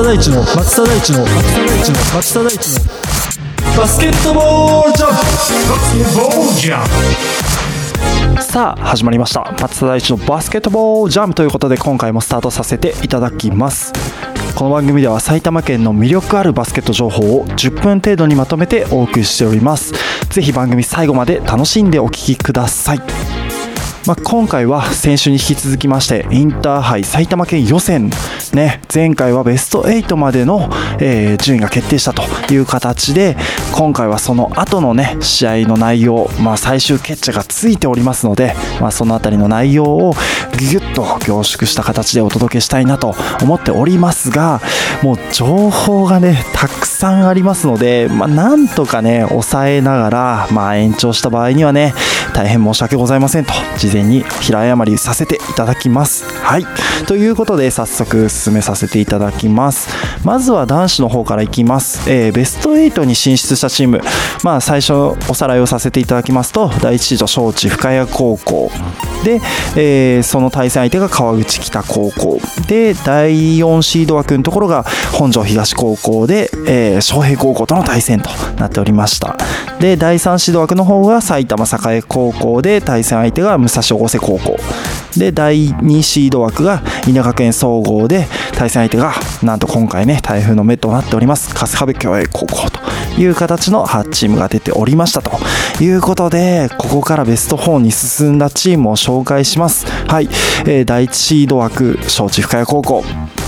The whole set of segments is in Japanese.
田大地の松田大地の松田大地の松田大地のバスケットボールジャンプバスケットボールジャンプさあ始まりました松田大地のバスケットボールジャムということで今回もスタートさせていただきますこの番組では埼玉県の魅力あるバスケット情報を10分程度にまとめてお送りしておりますぜひ番組最後まで楽しんでお聴きくださいまあ、今回は先週に引き続きましてインターハイ埼玉県予選ね前回はベスト8までの、えー順位が決定したという形で今回はその後のね試合の内容、まあ、最終決着がついておりますので、まあ、その辺りの内容をギュッと凝縮した形でお届けしたいなと思っておりますがもう情報がねたくさんありますので、まあ、なんとかね抑えながら、まあ、延長した場合にはね大変申し訳ございませんと事前に平謝りさせていただきます。はい。ということで早速進めさせていただきます。まずは男子の方からいきます、えーベスト8に進出したチーム。まあ最初おさらいをさせていただきますと第1シード招致深谷高校。で、えーその対戦相手が川口北高校。で第4シード枠のところが本庄東高校で、えー昌平高校との対戦となっておりました。で第3シード枠の方が埼玉栄高校で対戦相手が武蔵越生高校。で第2シード枠が稲学園総合で対戦相手がなんと今回ね台風の目となっております春日部共栄高校という形の8チームが出ておりましたと。いうことでここからベスト4に進んだチームを紹介します。はい、えー第1シード枠招致深谷高校。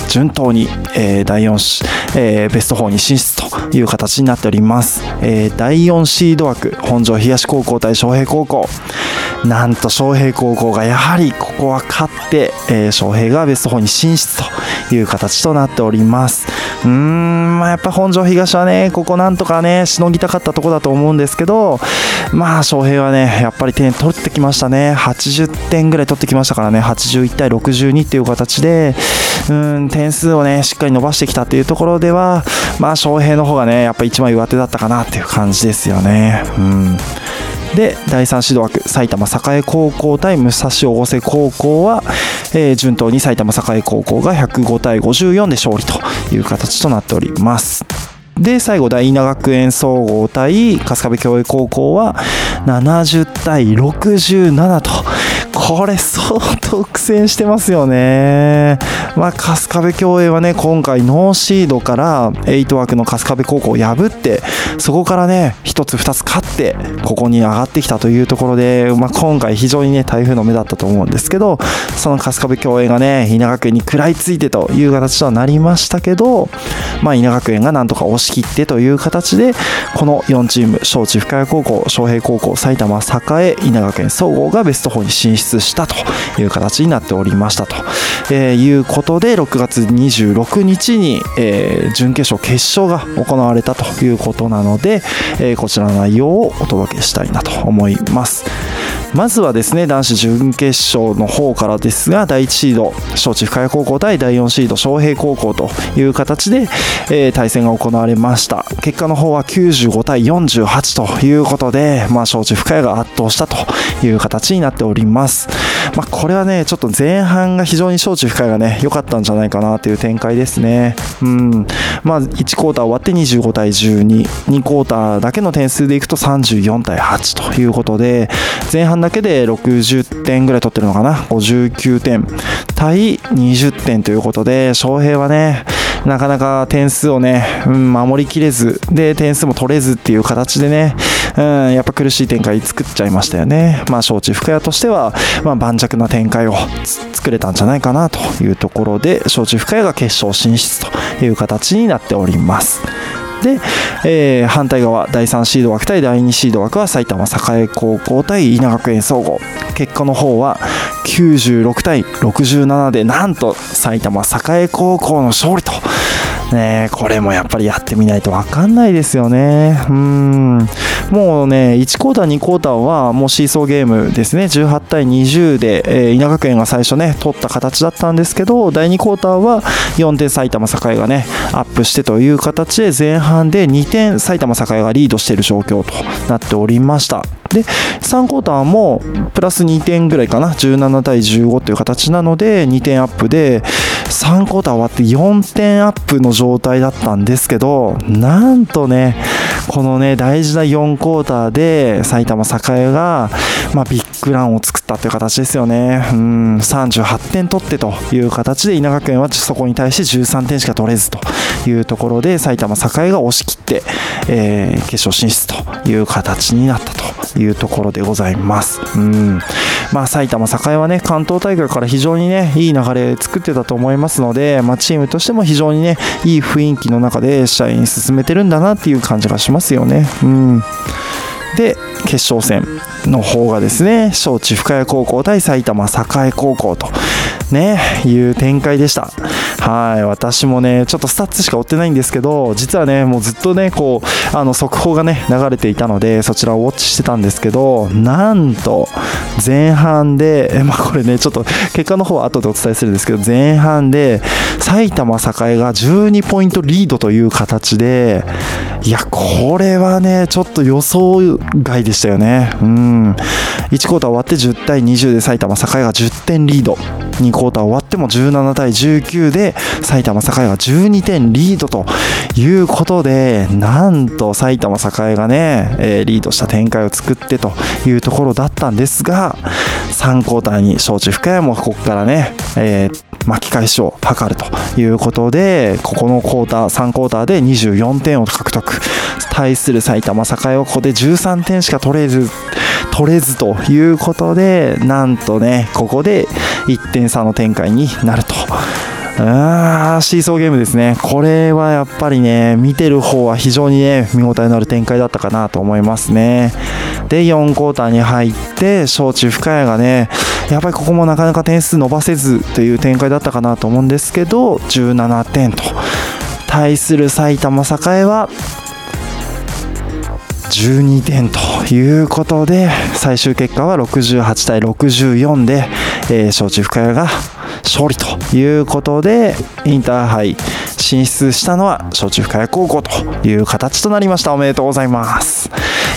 順当に、えー第4し、えーベスト4に進出という形になっております、えー第4シード枠本庄東高校対昌平高校。なんと昌平高校がやはりここは勝って、えー昌平がベスト4に進出という形となっております。うーんまあやっぱ本庄東はねここなんとかねしのぎたかったとこだと思うんですけどまあ昌平はねやっぱり点取ってきましたね。80点ぐらい取ってきましたからね。81対62っていう形でうん点数をねしっかり伸ばしてきたっていうところではまあ昌平の方がねやっぱ一枚上手だったかなっていう感じですよね。うん。で第3シード枠埼玉栄高校対武蔵越生高校は、えー順当に埼玉栄高校が105対54で勝利という形となっております。で最後大稲学園総合対春日部共栄高校は70対67とこれ相当苦戦してますよね。まあ春日部共栄はね今回ノーシードから8枠の春日部高校を破ってそこからね1つ2つ勝ってここに上がってきたというところで、まあ、今回非常にね台風の目だったと思うんですけどその春日部共栄がね稲学園に食らいついてという形とはなりましたけど、まあ、稲学園がなんとか押し切ってという形でこの4チーム招致深谷高校昌平高校埼玉栄稲学園総合がベスト4に進出したという形になっておりましたと、えいうことで6月26日に、え準決勝決勝が行われたということなので、えこちらの内容をお届けしたいなと思います。まずはですね男子準決勝の方からですが第1シード招致深谷高校対第4シード昌平高校という形で、えー対戦が行われました。結果の方は95対48ということで、まあ、招致深谷が圧倒したという形になっております、まあ、これはねちょっと前半が非常に招致深谷がね良かったんじゃないかなという展開ですね。うん。まあ1クォーター終わって25対122クォーターだけの点数でいくと34対8ということで前半だけで60点ぐらい取ってるのかな？59点対20点ということで翔平はねなかなか点数をね、守りきれずで点数も取れずっていう形でね、うん、やっぱ苦しい展開作っちゃいましたよね。まあ招致深谷としては、まあ、盤石な展開を作れたんじゃないかなというところで招致深谷が決勝進出という形になっております。で、えー反対側第3シード枠対第2シード枠は埼玉栄高校対稲学園総合。結果の方は96対67でなんと埼玉栄高校の勝利とねこれもやっぱりやってみないと分かんないですよね。うん。もうね1クォーター2クォーターはもうシーソーゲームですね。18対20で、えー稲学園が最初ね取った形だったんですけど第2クォーターは4点埼玉栄がねアップしてという形で前半で2点埼玉栄がリードしている状況となっておりました。で3クォーターもプラス2点ぐらいかな。17対15という形なので2点アップで3クォーター終わって4点アップの状態だったんですけどなんとねこのね大事な4クォーターで埼玉栄が、まあ、ビッグランを作ったという形ですよね。うん38点取ってという形で稲学園はそこに対して13点しか取れずというところで埼玉栄が押し切って、えー、決勝進出という形になったと。いうところでございます。うん。まあ、埼玉栄はね関東大会から非常にねいい流れ作ってたと思いますので、まあ、チームとしても非常にねいい雰囲気の中で試合に進めてるんだなっていう感じがしますよね。うん。で決勝戦の方がですね正智深谷高校対埼玉栄高校とねいう展開でした。はい私もねちょっとスタッツしか追ってないんですけど実はねもうずっとねこうあの速報がね流れていたのでそちらをウォッチしてたんですけどなんと前半でえまあこれねちょっと結果の方は後でお伝えするんですけど前半で埼玉栄が12ポイントリードという形でいやこれはねちょっと予想外でしたよね。うん。1クォーター終わって10対20で埼玉栄が10点リード。2クォーター終わっても17対19で埼玉栄が12点リードということでなんと埼玉栄がね、え、リードした展開を作ってというところだったんですが3クォーターに招致深谷もここからね、えー巻き返しを図るということでここのクォーター3クォーターで24点を獲得対する埼玉栄はここで13点しか取れず取れずということでなんとねここで1点差の展開になると。あーシーソーゲームですね、これはやっぱりね、見てる方は非常にね、見応えのある展開だったかなと思いますね。で、4クォーターに入って、小中深谷がね、やっぱりここもなかなか点数伸ばせずという展開だったかなと思うんですけど、17点と。対する埼玉栄は12点ということで最終結果は68対64で、えー、小中深谷が勝利ということでインターハイ進出したのは小中深谷高校という形となりましたおめでとうございます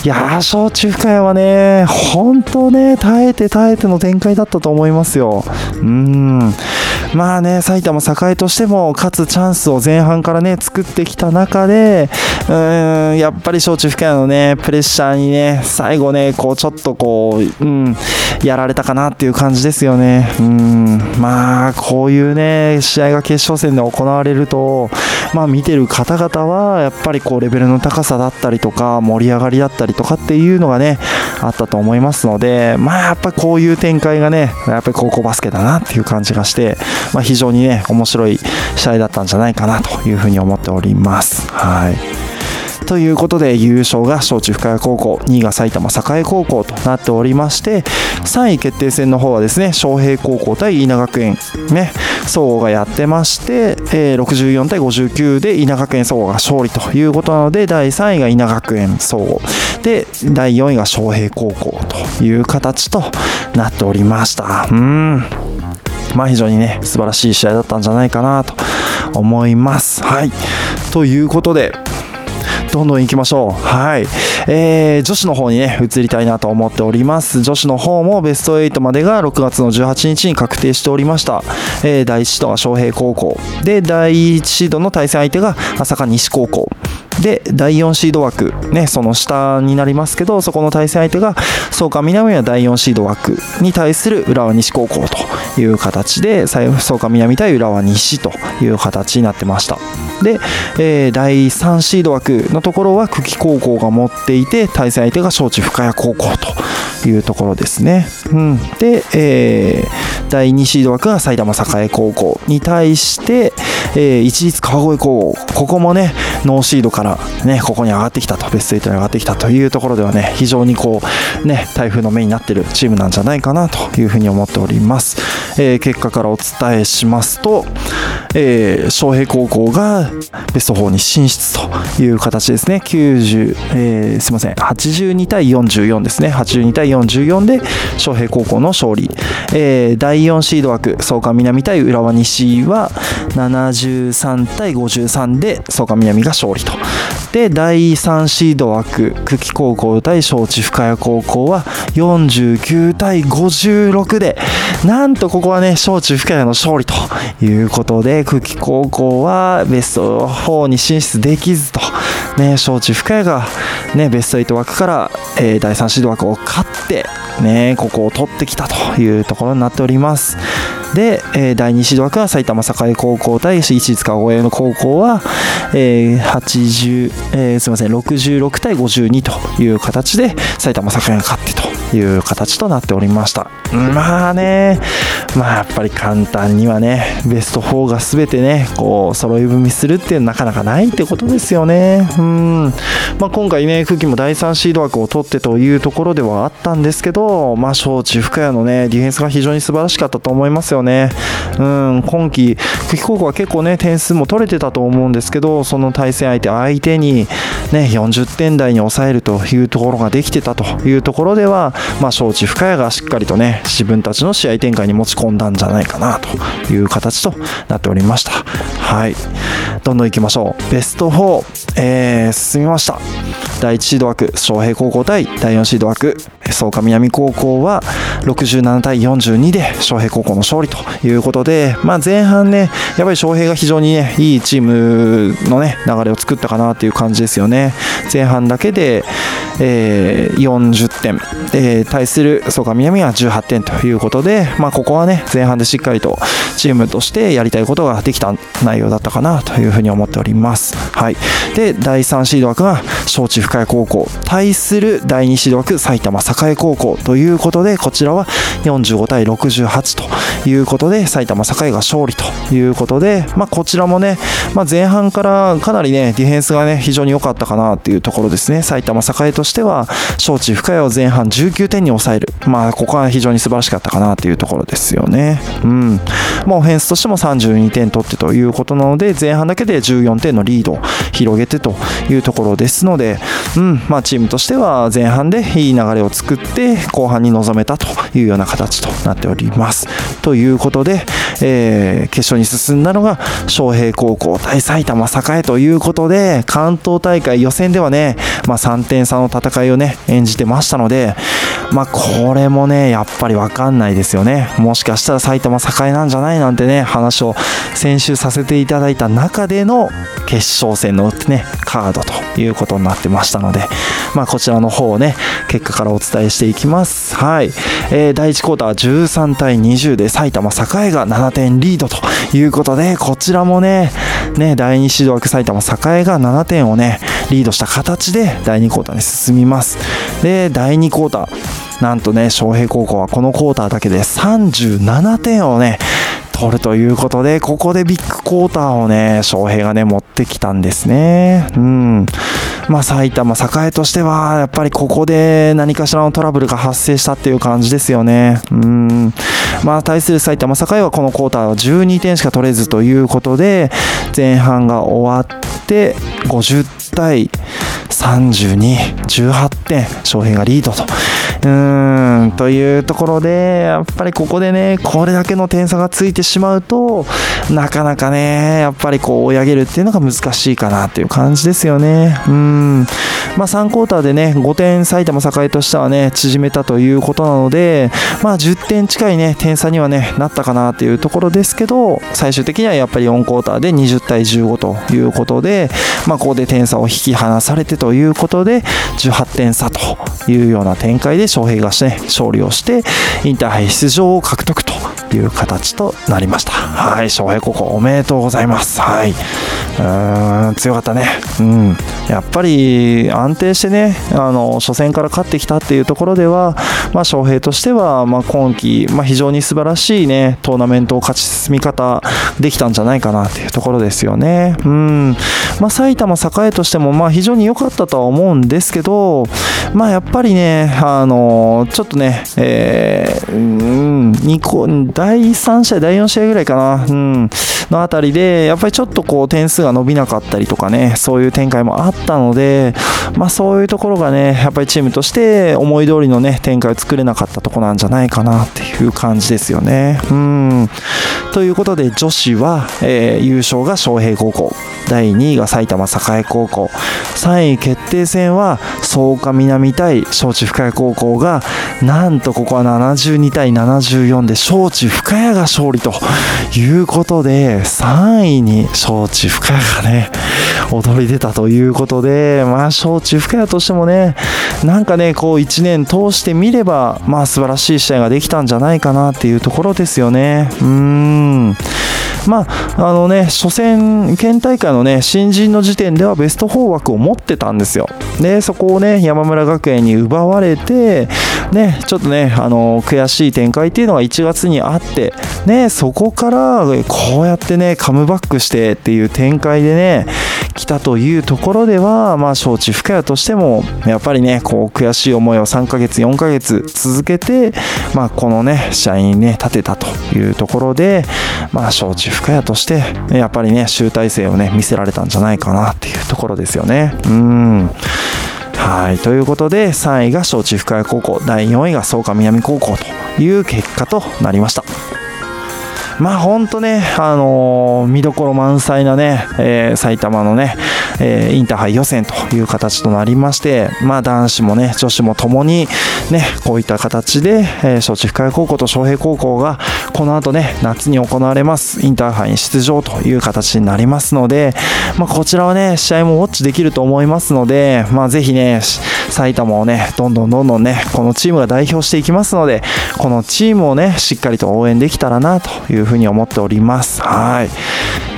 いやー小中深谷はね本当ね耐えて耐えての展開だったと思いますよ。うん。まあね埼玉栄としても勝つチャンスを前半からね作ってきた中でうんやっぱり小中深谷のねプレッシャーにね最後ねこうちょっとこううんやられたかなっていう感じですよね。うん。まあこういうね試合が決勝戦で行われるとまあ見てる方々はやっぱりこうレベルの高さだったりとか盛り上がりだったりとかっていうのがねあったと思いますのでまあやっぱこういう展開がねやっぱり高校バスケだなっていう感じがしてまあ、非常にね面白い試合だったんじゃないかなというふうに思っております。はい。ということで優勝が小中深谷高校2位が埼玉栄高校となっておりまして3位決定戦の方はですね昌平高校対稲学園。ね。総合がやってまして、えー、64対59で稲学園総合が勝利ということなので第3位が稲学園総合。で第4位が翔平高校という形となっておりました。うん。まあ非常にね素晴らしい試合だったんじゃないかなと思います。はい。ということでどんどん行きましょう。はい。えー、女子の方にね、移りたいなと思っております。女子の方もベスト8までが6月の18日に確定しておりました。えー、第1シードが昌平高校。で、第1シードの対戦相手が朝霞西高校。で、第4シード枠、ね、その下になりますけど、そこの対戦相手が、創価南は第4シード枠に対する浦和西高校という形で、創価南対浦和西という形になってました。で、えー、第3シード枠のところは久喜高校が持っていて対戦相手が招致深谷高校というところですね、うん、で、えー、第2シード枠が埼玉栄高校に対して、えー、一律川越高校。ここもねノーシードからねここに上がってきたとベスト8に上がってきたというところではね非常にこうね台風の目になっているチームなんじゃないかなというふうに思っております、えー、結果からお伝えしますと、えー、昌平高校がベスト4に進出という形ですね。90、えー、すいません82対44ですね。82対44で昌平高校の勝利、えー、第4シード枠創価南対浦和西は73対53で創価南が勝利と。で第3シード枠久喜高校対招致深谷高校は49対56でなんとここはね招致深谷の勝利ということで久喜高校はベスト4に進出できずとね招致深谷がねベスト8枠から、えー、第3シード枠を勝ってねここを取ってきたというところになっております。で、えー、第2シード枠は埼玉栄高校対市立川越の高校は、えー、80、えー、すみません66対52という形で埼玉栄が勝ってという形となっておりました。まあね。まあやっぱり簡単にはねベスト4が全てねこう揃い踏みするっていうのはなかなかないってことですよね。うん。まあ今回ね空気も第3シード枠を取ってというところではあったんですけどまあ招致深谷のねディフェンスが非常に素晴らしかったと思いますよね。うん。今季久喜高校は結構ね点数も取れてたと思うんですけどその対戦相手相手にね40点台に抑えるというところができてたというところではまあ、招致深谷がしっかりとね自分たちの試合展開に持ち込んだんじゃないかなという形となっておりました。はい。どんどんいきましょう。ベスト4、えー、進みました。第1シード枠昌平高校対第4シード枠。草加南高校は67対42で昌平高校の勝利ということで、まあ、前半ねやっぱり昌平が非常にねいいチームのね流れを作ったかなという感じですよね。前半だけで、えー、40点、えー、対する草加南は18点ということで、まあ、ここはね前半でしっかりとチームとしてやりたいことができた内容だったかなというふうに思っております。はい、で第3シード枠が招致深谷高校。対する第2シード枠埼玉栄。高校ということでこちらは45対68ということで埼玉栄が勝利ということで、まあ、こちらもね、まあ、前半からかなりねディフェンスがね非常に良かったかなっていうところですね。埼玉栄としては招致深谷を前半19点に抑える。まあここは非常に素晴らしかったかなというところですよね。うん。まあ、オフェンスとしても32点取ってということなので前半だけで14点のリードを広げてというところですので、うん。まあ、チームとしては前半でいい流れを作作って後半に臨めたというような形となっております。ということで、えー、決勝に進んだのが昌平高校対埼玉栄ということで関東大会予選ではね、まあ、3点差の戦いをね演じてましたので、まあ、これもねやっぱり分かんないですよねもしかしたら埼玉栄なんじゃない？なんてね話を先週させていただいた中での決勝戦のねカードということになってましたので、まあ、こちらの方をね結果からお伝えしていきます。はい、えー、第1クォーター13対20で埼玉栄が7点リードということでこちらもねね第2シード枠埼玉栄が7点をねリードした形で第2クォーターに進みます。で第2クォーターなんとね昌平高校はこのクォーターだけで37点をね取るということで、ここでビッグクォーターをね、翔平がね、持ってきたんですね。うん。まあ、埼玉栄としては、やっぱりここで何かしらのトラブルが発生したっていう感じですよね。うん。まあ、対する埼玉栄はこのクォーターは12点しか取れずということで、前半が終わって、50対32、18点、翔平がリードと。うーん、というところで、やっぱりここでね、これだけの点差がついてしまうと、なかなかね、やっぱりこう追い上げるっていうのが難しいかなっていう感じですよね。うん。まあ3クォーターでね、5点埼玉栄としてはね、縮めたということなので、まあ10点近いね、点差にはね、なったかなっていうところですけど、最終的にはやっぱり4クォーターで20対15ということで、まあここで点差を引き離されてということで、18点差というような展開で翔平が、ね、勝利をしてインターハイ出場を獲得という形となりました。はい翔平高校おめでとうございます。はい。うん強かったね。うん。やっぱり安定してねあの初戦から勝ってきたっていうところではまあ翔平としては、まあ、今季、まあ、非常に素晴らしいねトーナメントを勝ち進み方できたんじゃないかなっていうところですよね。うん。まあ埼玉栄としてもまあ非常に良かったとは思うんですけどまあやっぱりねあの、ちょっとね、えー、うん、2個、第3試合、第4試合ぐらいかな、うん、のあたりで、やっぱりちょっとこう点数が伸びなかったりとかね、そういう展開もあったので、まあそういうところがね、やっぱりチームとして思い通りのね、展開を作れなかったとこなんじゃないかなっていう感じですよね。うん。ということで、女子は、えー、優勝が昌平高校、第2位が埼玉栄高校、3位決定戦は草加南対招致深谷高校が、なんとここは72対74で招致深谷が勝利ということで、3位に招致深谷がね、踊り出たということで、まあ、招致深谷としてもね、なんかね、こう1年通してみれば、まあ素晴らしい試合ができたんじゃないかなっていうところですよね。うーん。まあ、あのね、初戦、県大会のね、新人の時点ではベスト4枠を持ってたんですよ。で、そこをね、山村学園に奪われて、ね、ちょっとね、あの、悔しい展開っていうのが1月にあって、ね、そこからこうやってね、カムバックしてっていう展開でね、来たというところでは、まあ、招致深谷としても、やっぱりね、こう、悔しい思いを3ヶ月、4ヶ月続けて、まあ、このね、試合にね、立てたというところで、まあ、招致深谷として、やっぱりね、集大成をね、見せられたんじゃないかなっていうところですよね。うん。はい。ということで、3位が招致深谷高校、第4位が草加南高校という結果となりました。まあ本当ね、あのー、見どころ満載なね、えー、埼玉のね、えー、インターハイ予選という形となりまして、まあ男子もね、女子もともにね、こういった形で、えー、小地深谷高校と昌平高校が、この後ね、夏に行われますインターハイに出場という形になりますので、まあこちらはね、試合もウォッチできると思いますので、まあぜひね、埼玉をね、どんどんどんどんね、このチームが代表していきますので、このチームをね、しっかりと応援できたらなというふうに思っております。はい。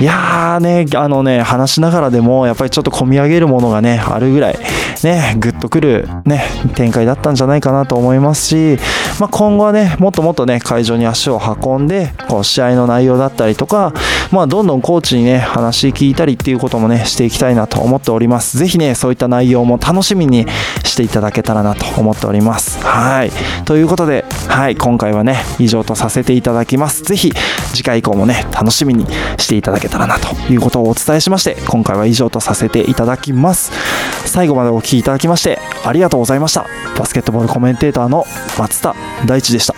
いやーね、あのね、話しながらでも、やっぱちょっと込み上げるものがね、あるぐらい、ね、ぐっとくる、ね、展開だったんじゃないかなと思いますし、まあ、今後はね、もっともっとね、会場に足を運んで、こう、試合の内容だったりとか、まあ、どんどんコーチにね、話聞いたりっていうこともね、していきたいなと思っております。ぜひね、そういった内容も楽しみにしていただけたらなと思っております。はい。ということで、はい、今回はね、以上とさせていただきます。ぜひ、次回以降もね、楽しみにしていただけたらなということをお伝えしまして、今回は以上とさせていただきます。最後までお聴きいただきまして、してありがとうございましたバスケットボールコメンテーターの松田大地でした